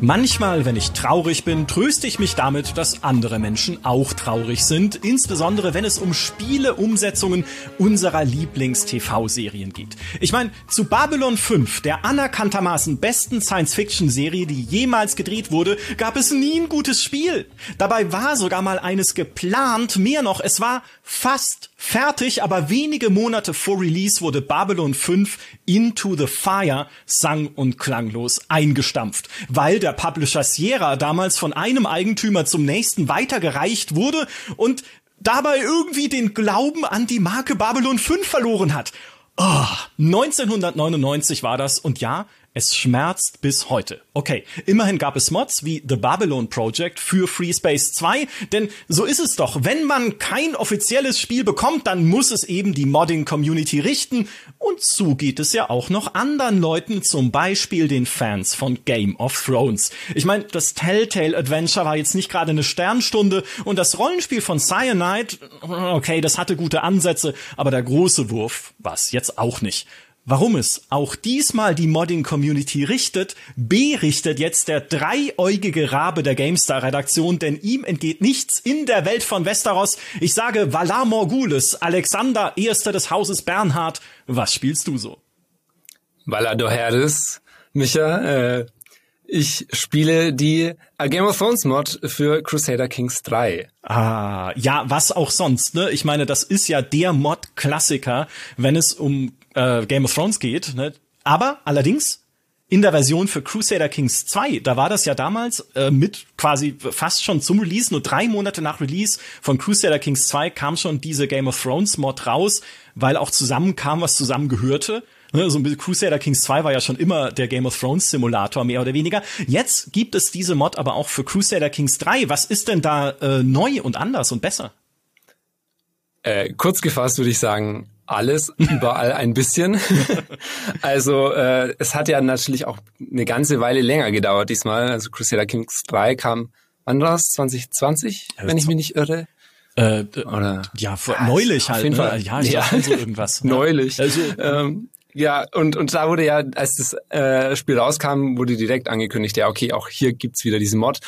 Manchmal, wenn ich traurig bin, tröste ich mich damit, dass andere Menschen auch traurig sind, insbesondere wenn es um Spieleumsetzungen unserer Lieblings-TV-Serien geht. Ich meine, zu Babylon 5, der anerkanntermaßen besten Science-Fiction-Serie, die jemals gedreht wurde, gab es nie ein gutes Spiel. Dabei war sogar mal eines geplant, mehr noch, es war fast fertig, aber wenige Monate vor Release wurde Babylon 5 Into the Fire sang- und klanglos eingestampft, weil der Publisher Sierra damals von einem Eigentümer zum nächsten weitergereicht wurde und dabei irgendwie den Glauben an die Marke Babylon 5 verloren hat. Oh, 1999 war das und ja, es schmerzt bis heute. Okay, immerhin gab es Mods wie The Babylon Project für Free Space 2, denn so ist es doch. Wenn man kein offizielles Spiel bekommt, dann muss es eben die Modding-Community richten. Und so geht es ja auch noch anderen Leuten, zum Beispiel den Fans von Game of Thrones. Ich meine, das Telltale Adventure war jetzt nicht gerade eine Sternstunde und das Rollenspiel von Cyanide, okay, das hatte gute Ansätze, aber der große Wurf war es jetzt auch nicht. Warum es auch diesmal die Modding-Community richtet, berichtet jetzt der dreieugige Rabe der GameStar-Redaktion, denn ihm entgeht nichts in der Welt von Westeros. Ich sage Valar Morgulis, Alexander, Erster des Hauses Bernhard. Was spielst du so? Valar Doherdes, Micha, äh, ich spiele die A Game of Thrones Mod für Crusader Kings 3. Ah, ja, was auch sonst, ne? Ich meine, das ist ja der Mod-Klassiker, wenn es um äh, Game of Thrones geht. Ne? Aber allerdings in der Version für Crusader Kings 2, da war das ja damals äh, mit quasi fast schon zum Release, nur drei Monate nach Release von Crusader Kings 2 kam schon diese Game of Thrones Mod raus, weil auch zusammen kam, was zusammengehörte. Ne, so ein Crusader Kings 2 war ja schon immer der Game of Thrones Simulator, mehr oder weniger. Jetzt gibt es diese Mod aber auch für Crusader Kings 3. Was ist denn da äh, neu und anders und besser? Äh, kurz gefasst würde ich sagen, alles, überall ein bisschen. also äh, es hat ja natürlich auch eine ganze Weile länger gedauert diesmal. Also Crusader Kings 3 kam, wann war das? 2020, wenn ich mich nicht irre. Äh, Oder ja, vor, ja, neulich halt. Auf jeden ne? Fall. Ja, ich ja. so irgendwas. Ne? neulich. Also, ähm, ja, und, und da wurde ja, als das äh, Spiel rauskam, wurde direkt angekündigt, ja, okay, auch hier gibt's wieder diesen Mod.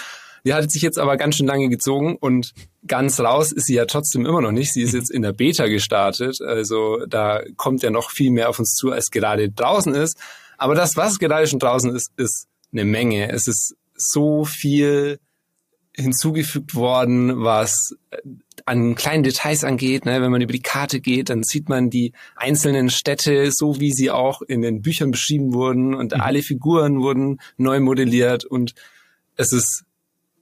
Die hat sich jetzt aber ganz schön lange gezogen und ganz raus ist sie ja trotzdem immer noch nicht. Sie ist jetzt in der Beta gestartet. Also da kommt ja noch viel mehr auf uns zu, als gerade draußen ist. Aber das, was gerade schon draußen ist, ist eine Menge. Es ist so viel hinzugefügt worden, was an kleinen Details angeht. Ne? Wenn man über die Karte geht, dann sieht man die einzelnen Städte, so wie sie auch in den Büchern beschrieben wurden und mhm. alle Figuren wurden neu modelliert und es ist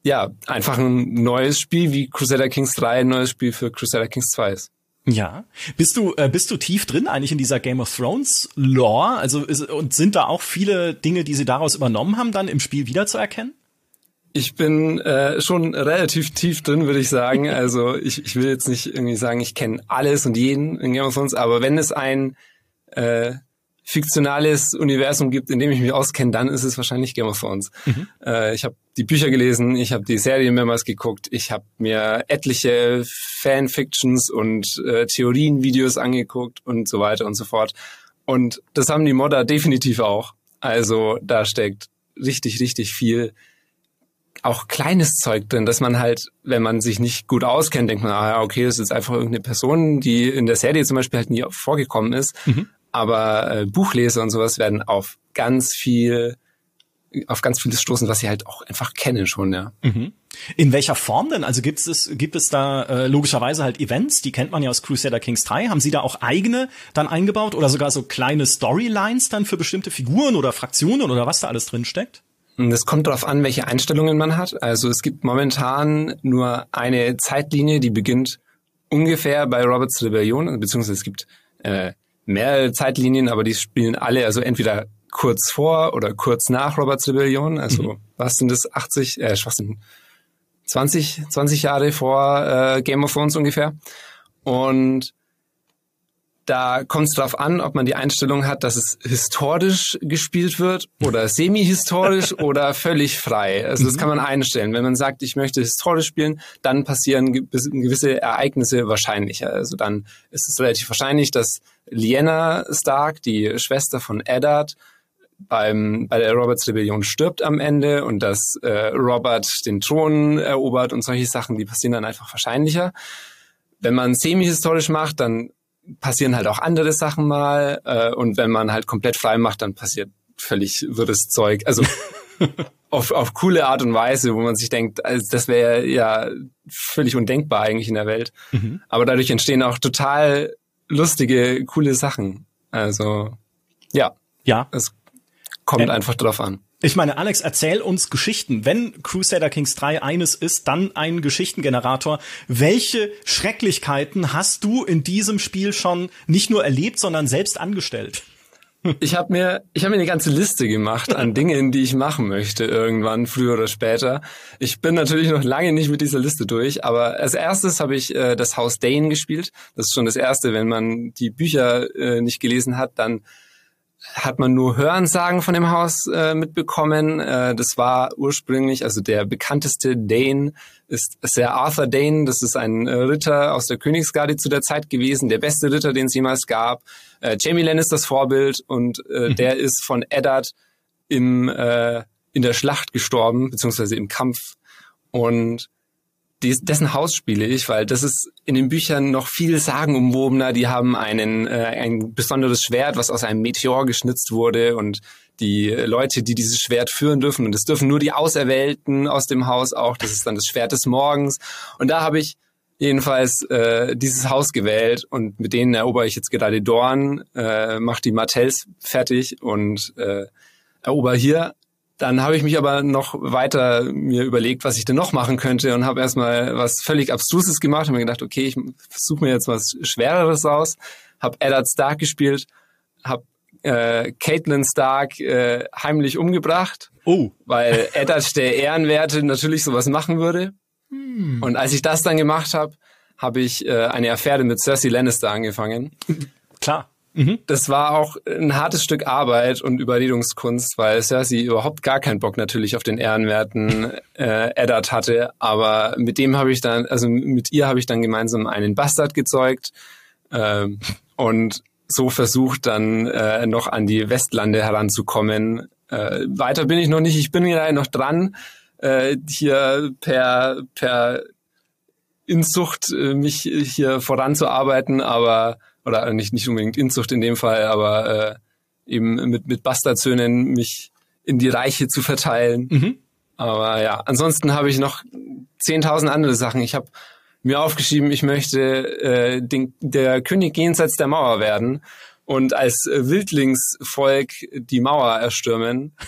ja einfach ein neues Spiel wie Crusader Kings 3 ein neues Spiel für Crusader Kings 2 ist. Ja, bist du äh, bist du tief drin eigentlich in dieser Game of Thrones Lore? Also ist, und sind da auch viele Dinge, die sie daraus übernommen haben, dann im Spiel wiederzuerkennen? Ich bin äh, schon relativ tief drin, würde ich sagen. Also ich, ich will jetzt nicht irgendwie sagen, ich kenne alles und jeden in Game of Thrones, aber wenn es ein äh, fiktionales Universum gibt, in dem ich mich auskenne, dann ist es wahrscheinlich Game of Thrones. Mhm. Äh, ich habe die Bücher gelesen, ich habe die Serien mehrmals geguckt, ich habe mir etliche Fanfictions und äh, Theorienvideos angeguckt und so weiter und so fort. Und das haben die Modder definitiv auch. Also da steckt richtig, richtig viel auch kleines Zeug drin, dass man halt, wenn man sich nicht gut auskennt, denkt man, ah, okay, das ist einfach irgendeine Person, die in der Serie zum Beispiel halt nie vorgekommen ist. Mhm. Aber äh, Buchleser und sowas werden auf ganz viel, auf ganz vieles stoßen, was sie halt auch einfach kennen schon, ja. Mhm. In welcher Form denn? Also gibt es, gibt es da äh, logischerweise halt Events, die kennt man ja aus Crusader Kings 3. Haben Sie da auch eigene dann eingebaut oder sogar so kleine Storylines dann für bestimmte Figuren oder Fraktionen oder was da alles drin steckt? Das kommt darauf an, welche Einstellungen man hat. Also es gibt momentan nur eine Zeitlinie, die beginnt ungefähr bei Roberts Rebellion, beziehungsweise es gibt äh, mehrere Zeitlinien, aber die spielen alle also entweder kurz vor oder kurz nach Roberts Rebellion. Also mhm. was sind das 80, äh, Schwachsinn, 20, 20 Jahre vor äh, Game of Thrones ungefähr. Und da kommt es darauf an, ob man die Einstellung hat, dass es historisch gespielt wird oder semi-historisch oder völlig frei. Also das mhm. kann man einstellen. Wenn man sagt, ich möchte historisch spielen, dann passieren gewisse Ereignisse wahrscheinlicher. Also dann ist es relativ wahrscheinlich, dass Lyanna Stark, die Schwester von Eddard, beim, bei der Roberts Rebellion stirbt am Ende und dass äh, Robert den Thron erobert und solche Sachen, die passieren dann einfach wahrscheinlicher. Wenn man semi-historisch macht, dann passieren halt auch andere Sachen mal äh, und wenn man halt komplett frei macht, dann passiert völlig wirres Zeug. Also auf, auf coole Art und Weise, wo man sich denkt, also das wäre ja völlig undenkbar eigentlich in der Welt. Mhm. Aber dadurch entstehen auch total lustige, coole Sachen. Also ja. Ja. Es kommt ähm, einfach drauf an. Ich meine, Alex, erzähl uns Geschichten. Wenn Crusader Kings 3 eines ist, dann ein Geschichtengenerator. Welche Schrecklichkeiten hast du in diesem Spiel schon nicht nur erlebt, sondern selbst angestellt? Ich habe mir, ich habe mir eine ganze Liste gemacht an Dingen, die ich machen möchte irgendwann, früher oder später. Ich bin natürlich noch lange nicht mit dieser Liste durch, aber als erstes habe ich äh, das Haus Dane gespielt. Das ist schon das erste, wenn man die Bücher äh, nicht gelesen hat, dann hat man nur Hörensagen von dem Haus äh, mitbekommen. Äh, das war ursprünglich, also der bekannteste Dane ist Sir Arthur Dane. Das ist ein äh, Ritter aus der Königsgarde zu der Zeit gewesen, der beste Ritter, den es jemals gab. Äh, Jamie Lannisters Vorbild und äh, mhm. der ist von Eddard im, äh, in der Schlacht gestorben, beziehungsweise im Kampf. Und dessen Haus spiele ich, weil das ist in den Büchern noch viel sagenumwobener. Die haben einen äh, ein besonderes Schwert, was aus einem Meteor geschnitzt wurde und die Leute, die dieses Schwert führen dürfen und es dürfen nur die Auserwählten aus dem Haus auch. Das ist dann das Schwert des Morgens und da habe ich jedenfalls äh, dieses Haus gewählt und mit denen erober ich jetzt gerade Dorn, äh, mache die Martells fertig und äh, erober hier dann habe ich mich aber noch weiter mir überlegt, was ich denn noch machen könnte und habe erstmal was völlig Abstruses gemacht und mir gedacht, okay, ich suche mir jetzt was Schwereres aus, habe Eddard Stark gespielt, habe äh, Caitlin Stark äh, heimlich umgebracht, oh. weil Eddard der Ehrenwerte natürlich sowas machen würde. Hm. Und als ich das dann gemacht habe, habe ich äh, eine Affäre mit Cersei Lannister angefangen. Klar. Mhm. Das war auch ein hartes Stück Arbeit und Überredungskunst, weil Cersei überhaupt gar keinen Bock natürlich auf den ehrenwerten äh, Eddard hatte. Aber mit dem habe ich dann, also mit ihr habe ich dann gemeinsam einen Bastard gezeugt äh, und so versucht dann äh, noch an die Westlande heranzukommen. Äh, weiter bin ich noch nicht. Ich bin gerade noch dran, äh, hier per per Inzucht äh, mich hier voranzuarbeiten, aber oder nicht, nicht unbedingt Inzucht in dem Fall, aber äh, eben mit, mit Bastardsöhnen mich in die Reiche zu verteilen. Mhm. Aber ja, ansonsten habe ich noch 10.000 andere Sachen. Ich habe mir aufgeschrieben, ich möchte äh, den, der König jenseits der Mauer werden und als Wildlingsvolk die Mauer erstürmen.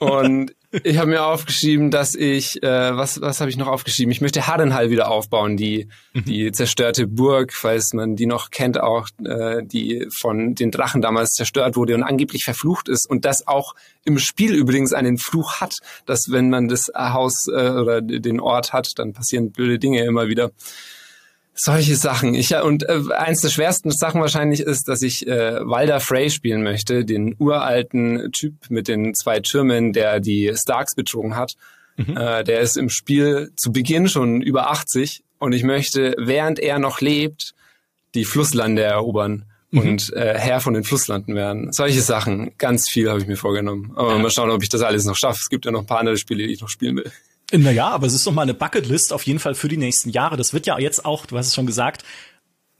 Und ich habe mir aufgeschrieben, dass ich, äh, was, was habe ich noch aufgeschrieben? Ich möchte Hardenhall wieder aufbauen, die, mhm. die zerstörte Burg, falls man die noch kennt, auch äh, die von den Drachen damals zerstört wurde und angeblich verflucht ist und das auch im Spiel übrigens einen Fluch hat, dass wenn man das Haus äh, oder den Ort hat, dann passieren blöde Dinge immer wieder. Solche Sachen. Ich und äh, eins der schwersten Sachen wahrscheinlich ist, dass ich äh, Walder Frey spielen möchte, den uralten Typ mit den zwei Türmen, der die Starks betrogen hat. Mhm. Äh, der ist im Spiel zu Beginn schon über 80 und ich möchte, während er noch lebt, die Flusslande erobern mhm. und äh, Herr von den Flusslanden werden. Solche Sachen, ganz viel habe ich mir vorgenommen. Aber ja. mal schauen, ob ich das alles noch schaffe. Es gibt ja noch ein paar andere Spiele, die ich noch spielen will. Naja, aber es ist doch mal eine Bucketlist auf jeden Fall für die nächsten Jahre. Das wird ja jetzt auch, du hast es schon gesagt,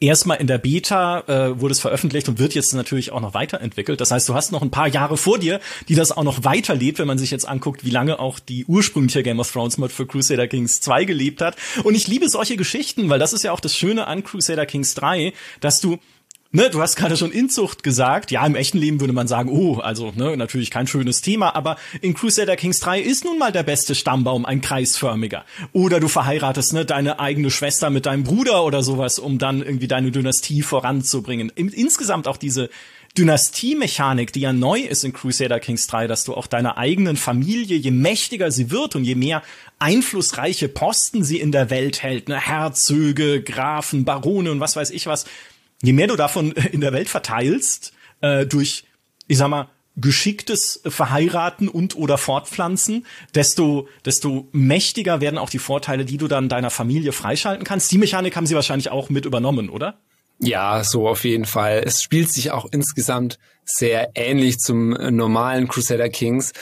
erstmal in der Beta äh, wurde es veröffentlicht und wird jetzt natürlich auch noch weiterentwickelt. Das heißt, du hast noch ein paar Jahre vor dir, die das auch noch weiterlebt, wenn man sich jetzt anguckt, wie lange auch die ursprüngliche Game of Thrones Mod für Crusader Kings 2 gelebt hat. Und ich liebe solche Geschichten, weil das ist ja auch das Schöne an Crusader Kings 3, dass du ne, du hast gerade schon Inzucht gesagt. Ja, im echten Leben würde man sagen, oh, also ne, natürlich kein schönes Thema, aber in Crusader Kings 3 ist nun mal der beste Stammbaum ein kreisförmiger. Oder du verheiratest ne, deine eigene Schwester mit deinem Bruder oder sowas, um dann irgendwie deine Dynastie voranzubringen. Insgesamt auch diese Dynastie-Mechanik, die ja neu ist in Crusader Kings 3, dass du auch deiner eigenen Familie, je mächtiger sie wird und je mehr einflussreiche Posten sie in der Welt hält, ne, Herzöge, Grafen, Barone und was weiß ich was, je mehr du davon in der Welt verteilst, äh, durch, ich sag mal, geschicktes Verheiraten und oder Fortpflanzen, desto, desto mächtiger werden auch die Vorteile, die du dann deiner Familie freischalten kannst. Die Mechanik haben sie wahrscheinlich auch mit übernommen, oder? Ja, so auf jeden Fall. Es spielt sich auch insgesamt sehr ähnlich zum äh, normalen Crusader Kings.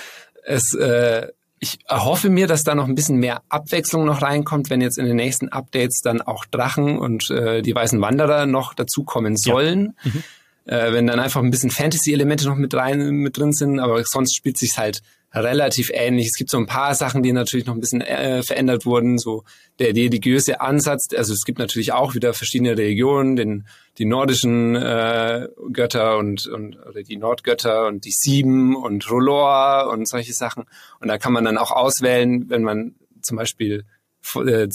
Es, äh, ich erhoffe mir, dass da noch ein bisschen mehr Abwechslung noch reinkommt, wenn jetzt in den nächsten Updates dann auch Drachen und äh, die weißen Wanderer noch dazukommen sollen. Ja. Mhm. Äh, wenn dann einfach ein bisschen Fantasy-Elemente noch mit rein mit drin sind, aber sonst spielt sich halt relativ ähnlich. Es gibt so ein paar Sachen, die natürlich noch ein bisschen äh, verändert wurden. So der religiöse Ansatz, also es gibt natürlich auch wieder verschiedene Religionen, den die nordischen äh, Götter und, und oder die Nordgötter und die Sieben und Rolor und solche Sachen. Und da kann man dann auch auswählen, wenn man zum Beispiel äh,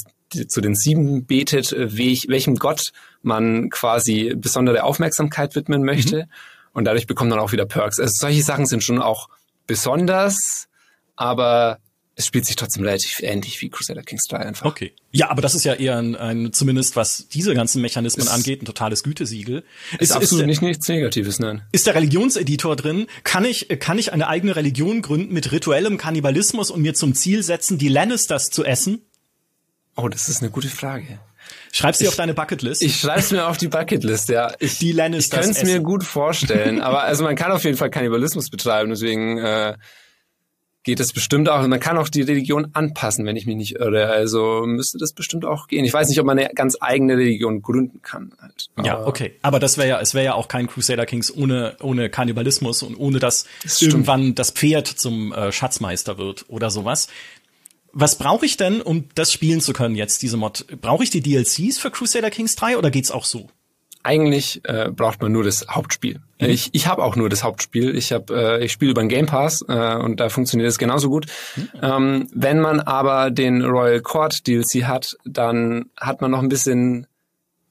zu den Sieben betet, äh, welchem Gott man quasi besondere Aufmerksamkeit widmen möchte. Mhm. Und dadurch bekommt man auch wieder Perks. Also solche Sachen sind schon auch besonders, aber es spielt sich trotzdem relativ ähnlich wie Crusader Kings 3 einfach. Okay. Ja, aber das ist ja eher ein, ein zumindest was diese ganzen Mechanismen ist, angeht, ein totales Gütesiegel. Ist, ist absolut ist, nicht nichts Negatives, nein. Ist der Religionseditor drin? Kann ich, kann ich eine eigene Religion gründen mit rituellem Kannibalismus und mir zum Ziel setzen, die Lannisters zu essen? Oh, das ist eine gute Frage. Schreib's dir auf deine Bucketlist. Ich schreib's mir auf die Bucketlist, ja. Ich, die Lannisters Ich könnte es mir gut vorstellen, aber also man kann auf jeden Fall Kannibalismus betreiben, deswegen äh, geht das bestimmt auch. Man kann auch die Religion anpassen, wenn ich mich nicht irre. Also müsste das bestimmt auch gehen. Ich weiß nicht, ob man eine ganz eigene Religion gründen kann. Halt. Ja, okay. Aber das wäre ja, es wäre ja auch kein Crusader Kings ohne ohne Kannibalismus und ohne dass das irgendwann das Pferd zum äh, Schatzmeister wird oder sowas. Was brauche ich denn, um das spielen zu können jetzt, diese Mod? Brauche ich die DLCs für Crusader Kings 3 oder geht's auch so? eigentlich äh, braucht man nur das Hauptspiel. Mhm. Ich, ich habe auch nur das Hauptspiel. Ich habe äh, ich spiele über den Game Pass äh, und da funktioniert es genauso gut. Mhm. Ähm, wenn man aber den Royal Court DLC hat, dann hat man noch ein bisschen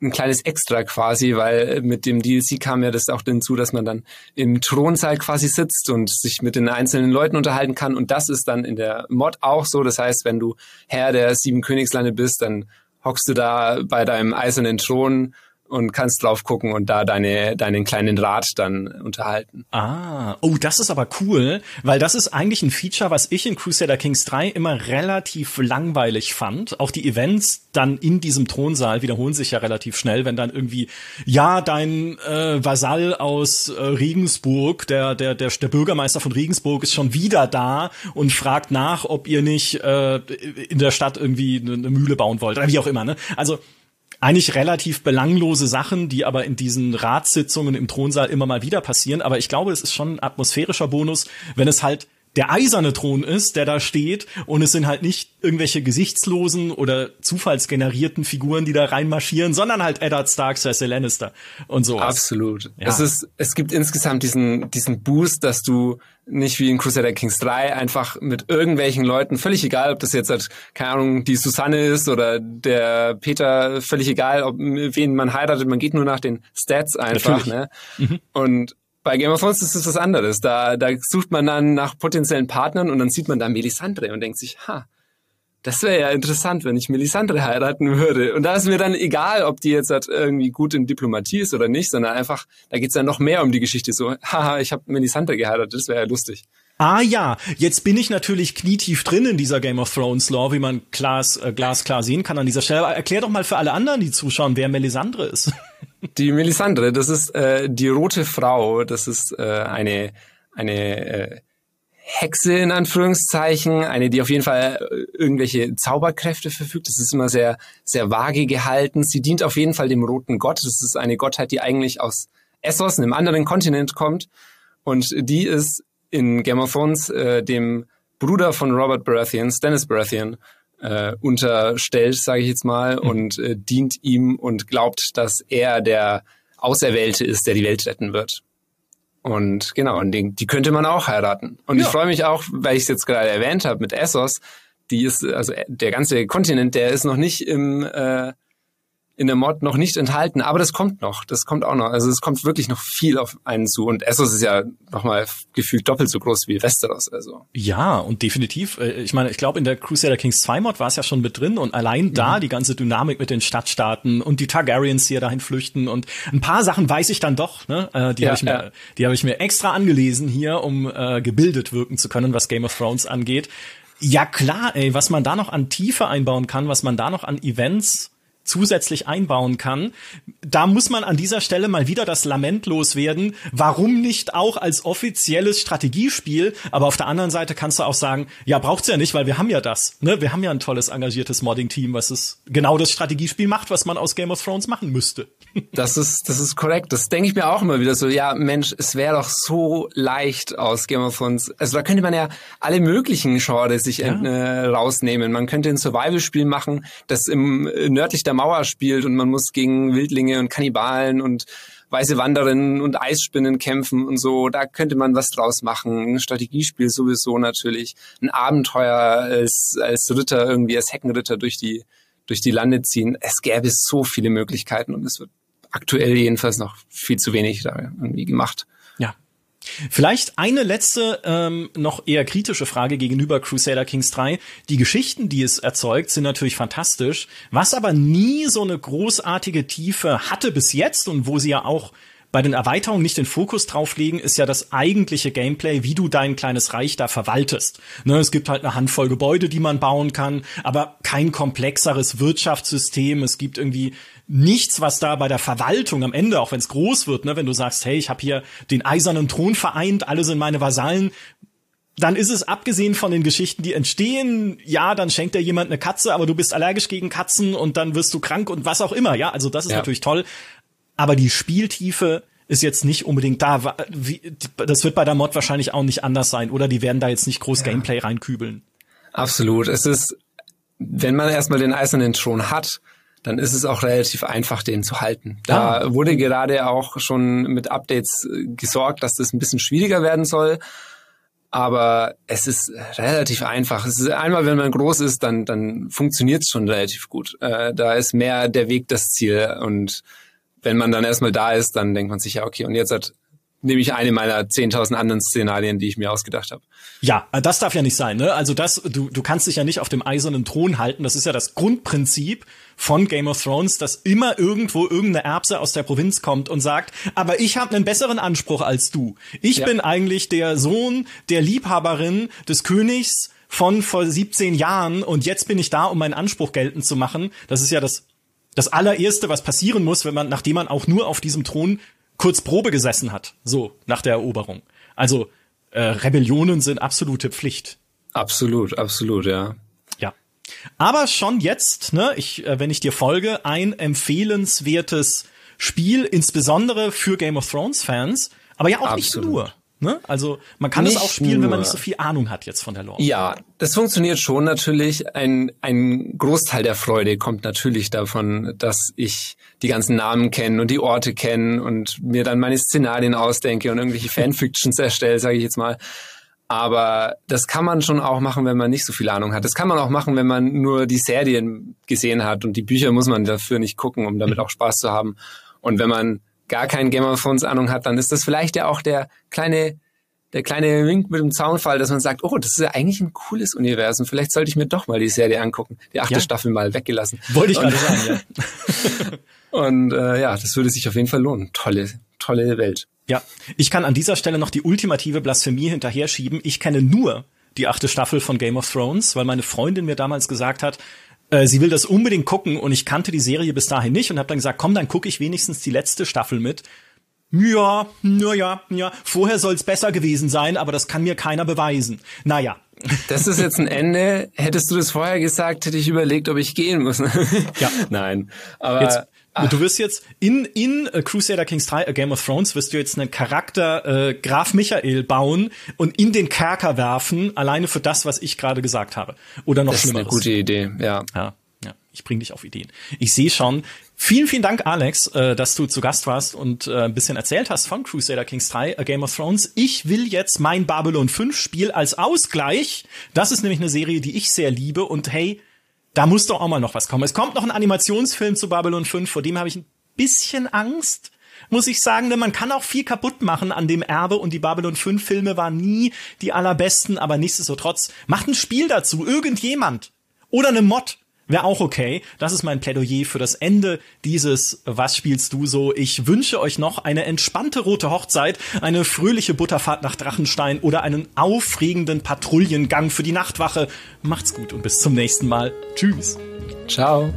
ein kleines Extra quasi, weil mit dem DLC kam ja das auch hinzu, dass man dann im Thronsaal quasi sitzt und sich mit den einzelnen Leuten unterhalten kann. Und das ist dann in der Mod auch so. Das heißt, wenn du Herr der sieben Königslande bist, dann hockst du da bei deinem eisernen Thron und kannst drauf gucken und da deine, deinen kleinen Rat dann unterhalten. Ah, oh, das ist aber cool, weil das ist eigentlich ein Feature, was ich in Crusader Kings 3 immer relativ langweilig fand. Auch die Events dann in diesem Thronsaal wiederholen sich ja relativ schnell, wenn dann irgendwie, ja, dein äh, Vasall aus äh, Regensburg, der, der, der, der Bürgermeister von Regensburg ist schon wieder da und fragt nach, ob ihr nicht äh, in der Stadt irgendwie eine Mühle bauen wollt oder wie auch immer. Ne? Also eigentlich relativ belanglose Sachen, die aber in diesen Ratssitzungen im Thronsaal immer mal wieder passieren. Aber ich glaube, es ist schon ein atmosphärischer Bonus, wenn es halt der eiserne Thron ist, der da steht und es sind halt nicht irgendwelche gesichtslosen oder zufallsgenerierten Figuren, die da reinmarschieren, sondern halt Eddard Stark, Cersei Lannister und so. Absolut. Ja. Es ist, es gibt insgesamt diesen, diesen Boost, dass du nicht wie in Crusader Kings 3 einfach mit irgendwelchen Leuten, völlig egal, ob das jetzt halt, keine Ahnung, die Susanne ist oder der Peter, völlig egal, ob wen man heiratet, man geht nur nach den Stats einfach, Natürlich. ne? Mhm. Und bei Game of Thrones ist es was anderes. Da, da sucht man dann nach potenziellen Partnern und dann sieht man da Melisandre und denkt sich, ha, das wäre ja interessant, wenn ich Melisandre heiraten würde. Und da ist mir dann egal, ob die jetzt halt irgendwie gut in Diplomatie ist oder nicht, sondern einfach, da geht's dann noch mehr um die Geschichte. So, haha, ich habe Melisandre geheiratet, das wäre ja lustig. Ah ja, jetzt bin ich natürlich knietief drin in dieser Game of Thrones Law, wie man Glas, äh, glasklar sehen kann an dieser Stelle. erklär doch mal für alle anderen, die zuschauen, wer Melisandre ist. Die Melisandre, das ist äh, die rote Frau, das ist äh, eine, eine äh, Hexe in Anführungszeichen, eine, die auf jeden Fall äh, irgendwelche Zauberkräfte verfügt. Das ist immer sehr, sehr vage gehalten. Sie dient auf jeden Fall dem roten Gott. Das ist eine Gottheit, die eigentlich aus Essos, einem anderen Kontinent kommt. Und die ist in Game of Thrones äh, dem Bruder von Robert Baratheon, Stannis Baratheon, äh, unterstellt, sage ich jetzt mal, mhm. und äh, dient ihm und glaubt, dass er der Auserwählte ist, der die Welt retten wird. Und genau, und die, die könnte man auch heiraten. Und ja. ich freue mich auch, weil ich es jetzt gerade erwähnt habe mit Essos, die ist, also der ganze Kontinent, der ist noch nicht im äh, in der Mod noch nicht enthalten, aber das kommt noch, das kommt auch noch. Also es kommt wirklich noch viel auf einen zu und Essos ist ja nochmal gefühlt doppelt so groß wie Westeros. Also. Ja, und definitiv, äh, ich meine, ich glaube in der Crusader Kings 2 Mod war es ja schon mit drin und allein da mhm. die ganze Dynamik mit den Stadtstaaten und die Targaryens, die ja dahin flüchten und ein paar Sachen weiß ich dann doch, ne? Äh, die ja, habe ich mir, ja. die habe ich mir extra angelesen hier, um äh, gebildet wirken zu können, was Game of Thrones angeht. Ja klar, ey, was man da noch an Tiefe einbauen kann, was man da noch an Events zusätzlich einbauen kann. Da muss man an dieser Stelle mal wieder das Lament loswerden. Warum nicht auch als offizielles Strategiespiel? Aber auf der anderen Seite kannst du auch sagen, ja, braucht's ja nicht, weil wir haben ja das. Ne? Wir haben ja ein tolles, engagiertes Modding-Team, was es genau das Strategiespiel macht, was man aus Game of Thrones machen müsste. Das ist, das ist korrekt. Das denke ich mir auch immer wieder so. Ja, Mensch, es wäre doch so leicht aus Game of Thrones. Also da könnte man ja alle möglichen Genres sich ja. äh, rausnehmen. Man könnte ein Survival-Spiel machen, das im nördlich der Mauer spielt und man muss gegen Wildlinge und Kannibalen und weiße Wanderinnen und Eisspinnen kämpfen und so. Da könnte man was draus machen. Ein Strategiespiel sowieso natürlich. Ein Abenteuer als, als Ritter, irgendwie als Heckenritter durch die, durch die Lande ziehen. Es gäbe so viele Möglichkeiten und es wird aktuell jedenfalls noch viel zu wenig da irgendwie gemacht. Vielleicht eine letzte, ähm, noch eher kritische Frage gegenüber Crusader Kings 3. Die Geschichten, die es erzeugt, sind natürlich fantastisch. Was aber nie so eine großartige Tiefe hatte bis jetzt und wo sie ja auch bei den Erweiterungen nicht den Fokus drauf legen, ist ja das eigentliche Gameplay, wie du dein kleines Reich da verwaltest. Ne, es gibt halt eine Handvoll Gebäude, die man bauen kann, aber kein komplexeres Wirtschaftssystem. Es gibt irgendwie nichts, was da bei der Verwaltung am Ende, auch wenn es groß wird, ne, wenn du sagst, hey, ich habe hier den eisernen Thron vereint, alle sind meine Vasallen, dann ist es abgesehen von den Geschichten, die entstehen, ja, dann schenkt dir jemand eine Katze, aber du bist allergisch gegen Katzen und dann wirst du krank und was auch immer, ja, also das ist ja. natürlich toll. Aber die Spieltiefe ist jetzt nicht unbedingt da. Das wird bei der Mod wahrscheinlich auch nicht anders sein, oder? Die werden da jetzt nicht groß ja. Gameplay reinkübeln. Absolut. Es ist, wenn man erstmal den eisernen Thron hat, dann ist es auch relativ einfach, den zu halten. Da ah. wurde gerade auch schon mit Updates äh, gesorgt, dass das ein bisschen schwieriger werden soll. Aber es ist relativ einfach. Es ist einmal, wenn man groß ist, dann, dann funktioniert es schon relativ gut. Äh, da ist mehr der Weg das Ziel. Und wenn man dann erstmal da ist, dann denkt man sich ja, okay, und jetzt hat nehme ich eine meiner 10.000 anderen Szenarien, die ich mir ausgedacht habe. Ja, äh, das darf ja nicht sein. Ne? Also das, du, du kannst dich ja nicht auf dem eisernen Thron halten. Das ist ja das Grundprinzip von Game of Thrones, dass immer irgendwo irgendeine Erbse aus der Provinz kommt und sagt, aber ich habe einen besseren Anspruch als du. Ich ja. bin eigentlich der Sohn der Liebhaberin des Königs von vor 17 Jahren und jetzt bin ich da, um meinen Anspruch geltend zu machen. Das ist ja das das allererste, was passieren muss, wenn man, nachdem man auch nur auf diesem Thron kurz Probe gesessen hat, so nach der Eroberung. Also äh, Rebellionen sind absolute Pflicht. Absolut, absolut, ja. Aber schon jetzt, ne, ich, äh, wenn ich dir folge, ein empfehlenswertes Spiel, insbesondere für Game of Thrones Fans, aber ja auch absolut. nicht nur. Ne? Also man kann nicht es auch spielen, nur. wenn man nicht so viel Ahnung hat jetzt von der Lore. Ja, das funktioniert schon natürlich. Ein, ein Großteil der Freude kommt natürlich davon, dass ich die ganzen Namen kenne und die Orte kenne und mir dann meine Szenarien ausdenke und irgendwelche Fanfictions erstelle, sage ich jetzt mal. Aber das kann man schon auch machen, wenn man nicht so viel Ahnung hat. Das kann man auch machen, wenn man nur die Serien gesehen hat und die Bücher muss man dafür nicht gucken, um damit auch Spaß zu haben. Und wenn man gar keinen Game of Thrones Ahnung hat, dann ist das vielleicht ja auch der kleine der kleine Wink mit dem Zaunfall, dass man sagt, oh, das ist ja eigentlich ein cooles Universum. Vielleicht sollte ich mir doch mal die Serie angucken. Die achte ja. Staffel mal weggelassen. Wollte ich gerade sagen, ja. und äh, ja, das würde sich auf jeden Fall lohnen. Tolle, tolle Welt. Ja, ich kann an dieser Stelle noch die ultimative Blasphemie hinterher schieben. Ich kenne nur die achte Staffel von Game of Thrones, weil meine Freundin mir damals gesagt hat, äh, sie will das unbedingt gucken und ich kannte die Serie bis dahin nicht und habe dann gesagt, komm, dann gucke ich wenigstens die letzte Staffel mit. Ja, naja, ja, vorher soll's besser gewesen sein, aber das kann mir keiner beweisen. Naja. Das ist jetzt ein Ende. Hättest du das vorher gesagt, hätte ich überlegt, ob ich gehen muss. ja. Nein. Aber jetzt, Ach. Du wirst jetzt in, in Crusader Kings 3, uh, Game of Thrones, wirst du jetzt einen Charakter äh, Graf Michael bauen und in den Kerker werfen, alleine für das, was ich gerade gesagt habe. Oder noch das Schlimmeres. Das ist eine gute Idee, ja. Ja, ja. Ich bring dich auf Ideen. Ich sehe schon. Vielen, vielen Dank, Alex, äh, dass du zu Gast warst und äh, ein bisschen erzählt hast von Crusader Kings 3, A Game of Thrones. Ich will jetzt mein Babylon 5 Spiel als Ausgleich. Das ist nämlich eine Serie, die ich sehr liebe und hey, da muss doch auch mal noch was kommen. Es kommt noch ein Animationsfilm zu Babylon 5, vor dem habe ich ein bisschen Angst, muss ich sagen, denn man kann auch viel kaputt machen an dem Erbe und die Babylon 5 Filme waren nie die allerbesten, aber nichtsdestotrotz macht ein Spiel dazu, irgendjemand. Oder eine Mod. Wäre auch okay. Das ist mein Plädoyer für das Ende dieses Was spielst du so? Ich wünsche euch noch eine entspannte rote Hochzeit, eine fröhliche Butterfahrt nach Drachenstein oder einen aufregenden Patrouillengang für die Nachtwache. Macht's gut und bis zum nächsten Mal. Tschüss. Ciao.